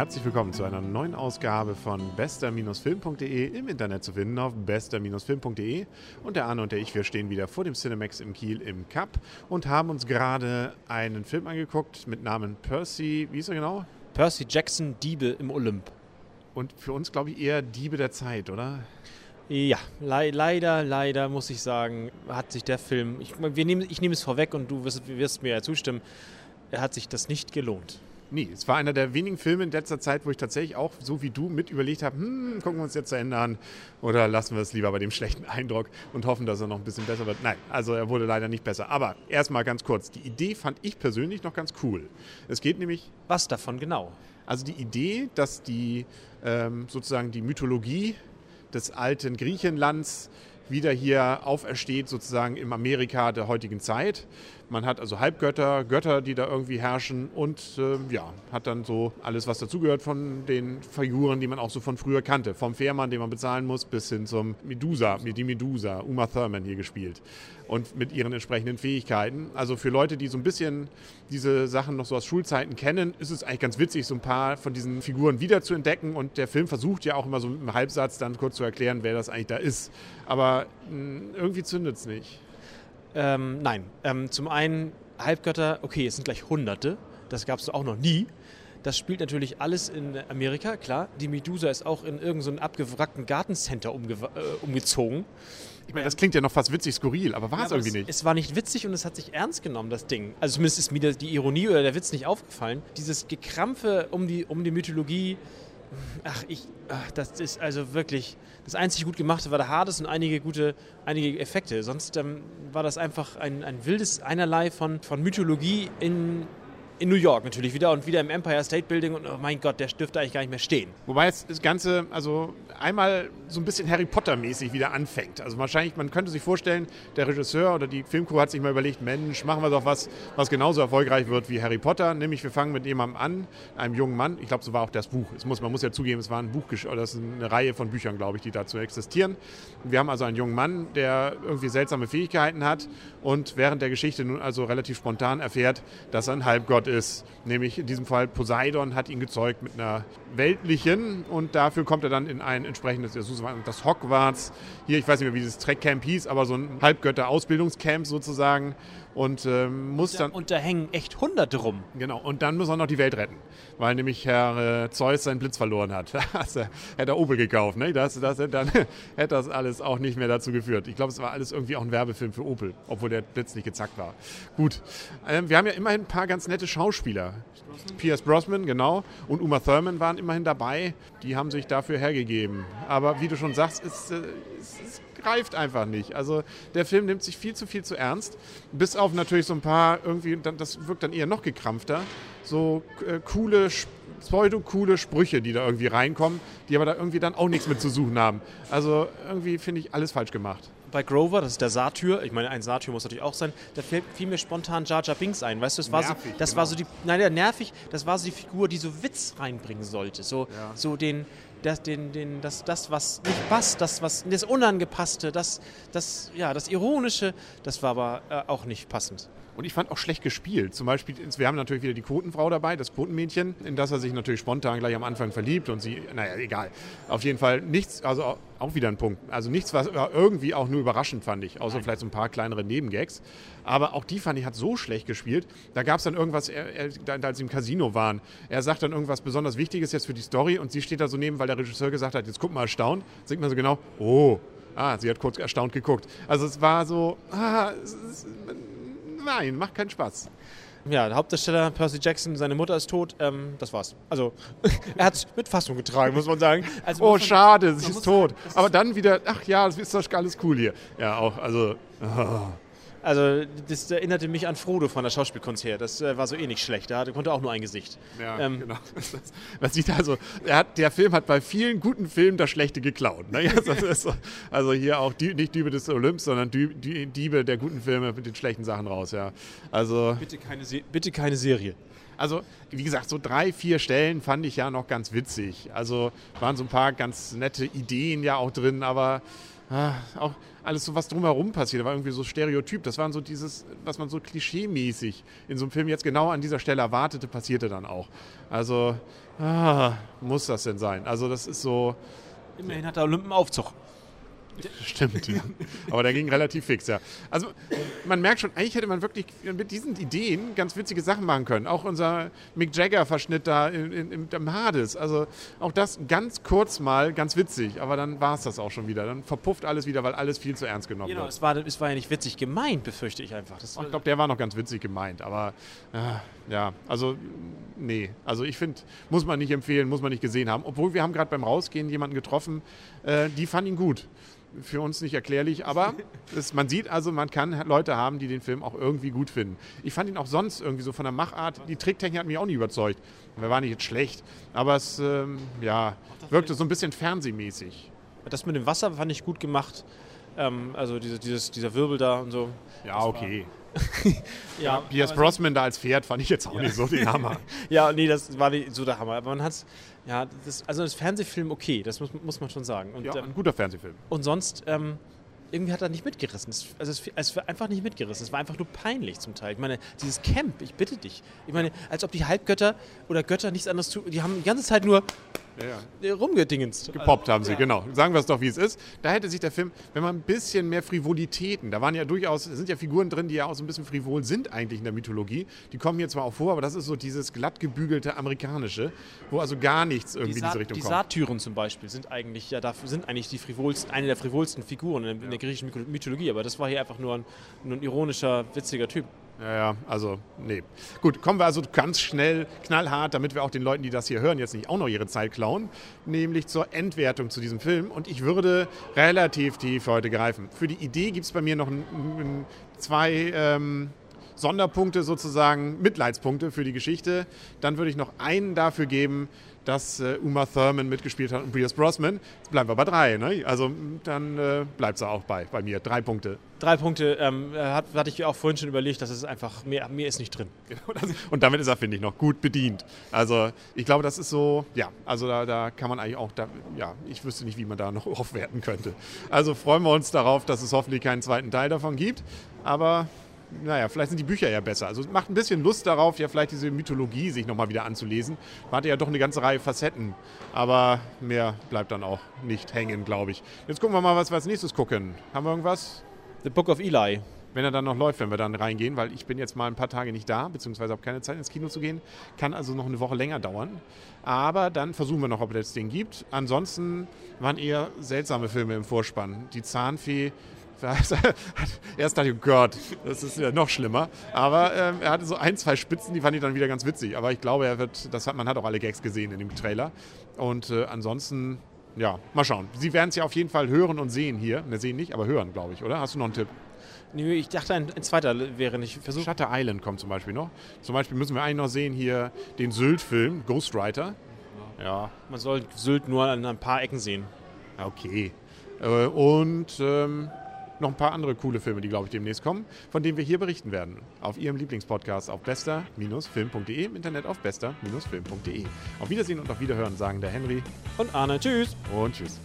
Herzlich willkommen zu einer neuen Ausgabe von bester-film.de im Internet zu finden auf bester-film.de. Und der Arne und der ich, wir stehen wieder vor dem Cinemax im Kiel im Cup und haben uns gerade einen Film angeguckt mit Namen Percy, wie ist er genau? Percy Jackson, Diebe im Olymp. Und für uns, glaube ich, eher Diebe der Zeit, oder? Ja, le leider, leider muss ich sagen, hat sich der Film, ich, wir ich nehme es vorweg und du wirst, wirst mir ja zustimmen, er hat sich das nicht gelohnt. Nee, es war einer der wenigen Filme in letzter Zeit, wo ich tatsächlich auch, so wie du, mit überlegt habe, hm, gucken wir uns jetzt zu Ende an oder lassen wir es lieber bei dem schlechten Eindruck und hoffen, dass er noch ein bisschen besser wird. Nein, also er wurde leider nicht besser. Aber erstmal ganz kurz, die Idee fand ich persönlich noch ganz cool. Es geht nämlich... Was davon genau? Also die Idee, dass die ähm, sozusagen die Mythologie des alten Griechenlands wieder hier aufersteht, sozusagen im Amerika der heutigen Zeit. Man hat also Halbgötter, Götter, die da irgendwie herrschen und äh, ja, hat dann so alles, was dazugehört von den Figuren, die man auch so von früher kannte. Vom Fährmann, den man bezahlen muss, bis hin zum Medusa, die Medusa, Uma Thurman hier gespielt. Und mit ihren entsprechenden Fähigkeiten. Also für Leute, die so ein bisschen diese Sachen noch so aus Schulzeiten kennen, ist es eigentlich ganz witzig, so ein paar von diesen Figuren wieder zu entdecken. Und der Film versucht ja auch immer so mit einem Halbsatz dann kurz zu erklären, wer das eigentlich da ist. Aber hm, irgendwie zündet es nicht. Ähm, nein. Ähm, zum einen Halbgötter, okay, es sind gleich Hunderte. Das gab es auch noch nie. Das spielt natürlich alles in Amerika, klar. Die Medusa ist auch in irgendeinem so abgewrackten Gartencenter umge äh, umgezogen. Ich meine, das klingt ja noch fast witzig skurril, aber war ja, es irgendwie es, nicht. Es war nicht witzig und es hat sich ernst genommen, das Ding. Also zumindest ist mir die Ironie oder der Witz nicht aufgefallen. Dieses Gekrampfe um die, um die Mythologie, ach, ich, ach, das ist also wirklich, das einzig gut gemachte war der Hades und einige gute, einige Effekte. Sonst ähm, war das einfach ein, ein wildes Einerlei von, von Mythologie in in New York natürlich wieder und wieder im Empire State Building und oh mein Gott, der dürfte eigentlich gar nicht mehr stehen. Wobei jetzt das Ganze, also einmal so ein bisschen Harry Potter-mäßig wieder anfängt. Also wahrscheinlich, man könnte sich vorstellen, der Regisseur oder die Filmcrew hat sich mal überlegt, Mensch, machen wir doch was, was genauso erfolgreich wird wie Harry Potter. Nämlich wir fangen mit jemandem an, einem jungen Mann. Ich glaube, so war auch das Buch. Es muss, man muss ja zugeben, es war ein Buch, oder es ist eine Reihe von Büchern, glaube ich, die dazu existieren. Wir haben also einen jungen Mann, der irgendwie seltsame Fähigkeiten hat und während der Geschichte nun also relativ spontan erfährt, dass er ein Halbgott ist. Nämlich in diesem Fall Poseidon hat ihn gezeugt mit einer weltlichen und dafür kommt er dann in ein entsprechendes, das Hogwarts, hier, ich weiß nicht mehr, wie dieses Trackcamp hieß, aber so ein Halbgötter-Ausbildungscamp sozusagen und ähm, muss dann. Und da hängen echt Hunderte rum. Genau, und dann muss er noch die Welt retten, weil nämlich Herr äh, Zeus seinen Blitz verloren hat. also, hätte er Opel gekauft, ne? Das, das, dann hätte das alles auch nicht mehr dazu geführt. Ich glaube, es war alles irgendwie auch ein Werbefilm für Opel, obwohl der Blitz nicht gezackt war. Gut, ähm, wir haben ja immerhin ein paar ganz nette Schauspieler. Pierce Brosnan, genau, und Uma Thurman waren immerhin dabei. Die haben sich dafür hergegeben. Aber wie du schon sagst, es, äh, es, es greift einfach nicht. Also der Film nimmt sich viel zu viel zu ernst. Bis auf natürlich so ein paar irgendwie, das wirkt dann eher noch gekrampfter, so äh, coole, pseudo-coole Sprüche, die da irgendwie reinkommen, die aber da irgendwie dann auch nichts mit zu suchen haben. Also irgendwie finde ich alles falsch gemacht bei Grover, das ist der Satyr, ich meine, ein Satyr muss natürlich auch sein, da fiel, mir spontan Jar Jar Binks ein, weißt du, das war nervig, so, das genau. war so die, nein, ja, nervig, das war so die Figur, die so Witz reinbringen sollte, so, ja. so den, das, den, den, das, das, was nicht passt, das, was, das Unangepasste, das, das, ja, das Ironische, das war aber äh, auch nicht passend. Und ich fand auch schlecht gespielt. Zum Beispiel, wir haben natürlich wieder die Quotenfrau dabei, das Quotenmädchen, in das er sich natürlich spontan gleich am Anfang verliebt und sie, naja, egal. Auf jeden Fall nichts, also auch wieder ein Punkt. Also nichts, was irgendwie auch nur überraschend fand ich, außer Nein. vielleicht so ein paar kleinere Nebengags. Aber auch die fand ich hat so schlecht gespielt. Da gab es dann irgendwas, er, er, als sie im Casino waren, er sagt dann irgendwas besonders Wichtiges jetzt für die Story und sie steht da so neben, weil der Regisseur gesagt hat, jetzt guck mal erstaunt, singt man so genau, oh, ah, sie hat kurz erstaunt geguckt. Also es war so, ah, es, es, nein, macht keinen Spaß. Ja, der Hauptdarsteller Percy Jackson, seine Mutter ist tot. Ähm, das war's. Also, er hat es mit Fassung getragen, muss man sagen. Also, oh, schade, sie ist tot. Aber dann wieder, ach ja, das ist doch alles cool hier. Ja, auch, also. Oh. Also das erinnerte mich an Frodo von der Schauspielkunst her. Das äh, war so eh nicht schlecht. Der konnte auch nur ein Gesicht. Ja, ähm, genau. Man sieht also, hat, der Film hat bei vielen guten Filmen das Schlechte geklaut. Ne? Also, also, hier auch die, nicht Diebe des Olymps, sondern die, Diebe der guten Filme mit den schlechten Sachen raus. Ja. Also, bitte, keine bitte keine Serie. Also, wie gesagt, so drei, vier Stellen fand ich ja noch ganz witzig. Also waren so ein paar ganz nette Ideen ja auch drin, aber ah, auch alles so, was drumherum passiert, war irgendwie so Stereotyp. Das waren so dieses, was man so klischeemäßig in so einem Film jetzt genau an dieser Stelle erwartete, passierte dann auch. Also, ah, muss das denn sein? Also, das ist so. Immerhin hat der Olymp einen Aufzug. Stimmt, ja. aber der ging relativ fix, ja. Also man merkt schon, eigentlich hätte man wirklich mit diesen Ideen ganz witzige Sachen machen können. Auch unser Mick Jagger-Verschnitt da in, in, im Hades. Also auch das ganz kurz mal ganz witzig, aber dann war es das auch schon wieder. Dann verpufft alles wieder, weil alles viel zu ernst genommen genau, wird. Es war, es war ja nicht witzig gemeint, befürchte ich einfach. Das ich glaube, der war noch ganz witzig gemeint, aber äh, ja, also nee. Also ich finde, muss man nicht empfehlen, muss man nicht gesehen haben. Obwohl wir haben gerade beim Rausgehen jemanden getroffen, äh, die fand ihn gut für uns nicht erklärlich, aber es, man sieht also, man kann Leute haben, die den Film auch irgendwie gut finden. Ich fand ihn auch sonst irgendwie so von der Machart, die Tricktechnik hat mich auch nicht überzeugt. Er war nicht jetzt schlecht, aber es ähm, ja, wirkte so ein bisschen fernsehmäßig. Das mit dem Wasser fand ich gut gemacht. Ähm, also diese, dieses, dieser Wirbel da und so. Ja, okay. ja, Pierce Brosnan da als Pferd fand ich jetzt auch ja. nicht so den Hammer. ja, nee, das war nicht so der Hammer. Aber man hat ja, das, also das Fernsehfilm okay, das muss, muss man schon sagen. Und, ja, ein guter Fernsehfilm. Und sonst, ähm, irgendwie hat er nicht mitgerissen. Es, also es, es, war einfach nicht mitgerissen. Es war einfach nur peinlich zum Teil. Ich meine, dieses Camp, ich bitte dich. Ich meine, als ob die Halbgötter oder Götter nichts anderes tun. Die haben die ganze Zeit nur ja, ja. rumgedingenst. Gepoppt haben sie, ja. genau. Sagen wir es doch, wie es ist. Da hätte sich der Film, wenn man ein bisschen mehr Frivolitäten, da waren ja durchaus, sind ja Figuren drin, die ja auch so ein bisschen frivol sind eigentlich in der Mythologie. Die kommen hier zwar auch vor, aber das ist so dieses glatt gebügelte amerikanische, wo also gar nichts irgendwie die in diese Richtung die kommt. Die Satyren zum Beispiel sind eigentlich, ja, sind eigentlich die frivolsten, eine der frivolsten Figuren in, in der griechischen Mythologie, aber das war hier einfach nur ein, nur ein ironischer, witziger Typ. Ja, ja, also, nee. Gut, kommen wir also ganz schnell, knallhart, damit wir auch den Leuten, die das hier hören, jetzt nicht auch noch ihre Zeit klauen, nämlich zur Endwertung zu diesem Film. Und ich würde relativ tief heute greifen. Für die Idee gibt es bei mir noch ein, ein, zwei ähm, Sonderpunkte sozusagen, Mitleidspunkte für die Geschichte. Dann würde ich noch einen dafür geben, dass äh, Uma Thurman mitgespielt hat und Pierce Brosnan. Jetzt bleiben wir bei drei. Ne? Also dann äh, bleibt es auch bei, bei mir. Drei Punkte. Drei Punkte ähm, hat, hatte ich auch vorhin schon überlegt, dass es einfach, mehr, mehr ist nicht drin. Genau, und damit ist er, finde ich, noch gut bedient. Also ich glaube, das ist so, ja, also da, da kann man eigentlich auch, da, ja, ich wüsste nicht, wie man da noch aufwerten könnte. Also freuen wir uns darauf, dass es hoffentlich keinen zweiten Teil davon gibt. Aber naja, vielleicht sind die Bücher ja besser. Also es macht ein bisschen Lust darauf, ja vielleicht diese Mythologie sich nochmal wieder anzulesen. Man hatte ja doch eine ganze Reihe Facetten, aber mehr bleibt dann auch nicht hängen, glaube ich. Jetzt gucken wir mal, was wir als nächstes gucken. Haben wir irgendwas? The Book of Eli. Wenn er dann noch läuft, wenn wir dann reingehen, weil ich bin jetzt mal ein paar Tage nicht da, beziehungsweise habe keine Zeit ins Kino zu gehen. Kann also noch eine Woche länger dauern. Aber dann versuchen wir noch, ob es das Ding gibt. Ansonsten waren eher seltsame Filme im Vorspann. Die Zahnfee Erst dachte ich, oh Gott, das ist ja noch schlimmer. Aber ähm, er hatte so ein, zwei Spitzen, die fand ich dann wieder ganz witzig. Aber ich glaube, er wird, das hat, man hat auch alle Gags gesehen in dem Trailer. Und äh, ansonsten, ja, mal schauen. Sie werden es ja auf jeden Fall hören und sehen hier. Ne, sehen nicht, aber hören, glaube ich, oder? Hast du noch einen Tipp? Nee, ich dachte, ein, ein, zweiter wäre nicht versucht. Shutter Island kommt zum Beispiel noch. Zum Beispiel müssen wir eigentlich noch sehen hier den Sylt-Film, Ghostwriter. Ja. Man soll Sylt nur an ein paar Ecken sehen. Okay. Äh, und ähm, noch ein paar andere coole Filme, die, glaube ich, demnächst kommen, von denen wir hier berichten werden. Auf Ihrem Lieblingspodcast auf bester-film.de, im Internet auf bester-film.de. Auf Wiedersehen und auf Wiederhören sagen der Henry und Arne. Tschüss. Und tschüss.